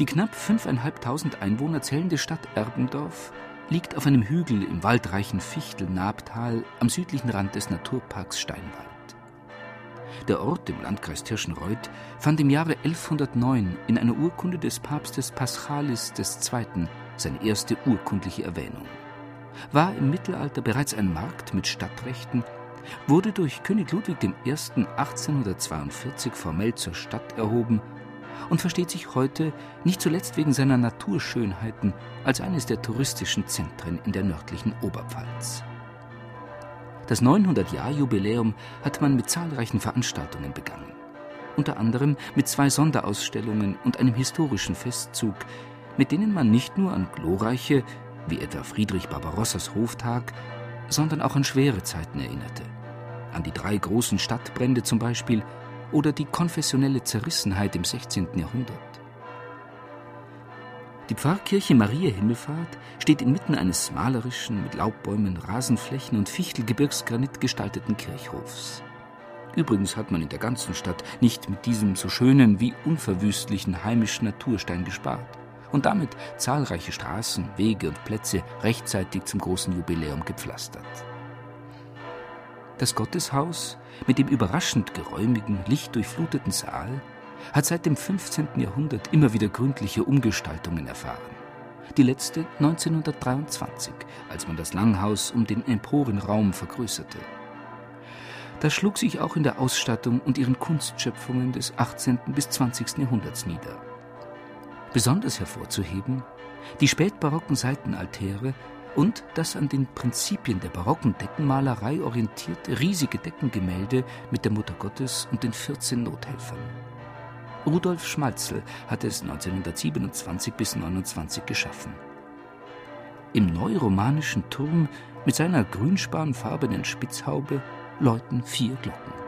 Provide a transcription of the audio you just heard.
Die knapp 5.500 Einwohner zählende Stadt Erbendorf liegt auf einem Hügel im waldreichen Fichtel-Nabtal am südlichen Rand des Naturparks Steinwald. Der Ort im Landkreis Tirschenreuth fand im Jahre 1109 in einer Urkunde des Papstes Paschalis II. seine erste urkundliche Erwähnung. War im Mittelalter bereits ein Markt mit Stadtrechten, wurde durch König Ludwig I. 1842 formell zur Stadt erhoben und versteht sich heute, nicht zuletzt wegen seiner Naturschönheiten, als eines der touristischen Zentren in der nördlichen Oberpfalz. Das 900-Jahr-Jubiläum hat man mit zahlreichen Veranstaltungen begangen. Unter anderem mit zwei Sonderausstellungen und einem historischen Festzug, mit denen man nicht nur an glorreiche, wie etwa Friedrich Barbarossas Hoftag, sondern auch an schwere Zeiten erinnerte. An die drei großen Stadtbrände zum Beispiel oder die konfessionelle Zerrissenheit im 16. Jahrhundert. Die Pfarrkirche Maria Himmelfahrt steht inmitten eines malerischen, mit Laubbäumen, Rasenflächen und Fichtelgebirgsgranit gestalteten Kirchhofs. Übrigens hat man in der ganzen Stadt nicht mit diesem so schönen wie unverwüstlichen heimischen Naturstein gespart und damit zahlreiche Straßen, Wege und Plätze rechtzeitig zum großen Jubiläum gepflastert. Das Gotteshaus mit dem überraschend geräumigen, lichtdurchfluteten Saal hat seit dem 15. Jahrhundert immer wieder gründliche Umgestaltungen erfahren. Die letzte 1923, als man das Langhaus um den Emporenraum vergrößerte. Das schlug sich auch in der Ausstattung und ihren Kunstschöpfungen des 18. bis 20. Jahrhunderts nieder. Besonders hervorzuheben die spätbarocken Seitenaltäre und das an den Prinzipien der barocken Deckenmalerei orientierte riesige Deckengemälde mit der Mutter Gottes und den 14 Nothelfern. Rudolf Schmalzel hat es 1927 bis 1929 geschaffen. Im neuromanischen Turm mit seiner grünspanfarbenen Spitzhaube läuten vier Glocken.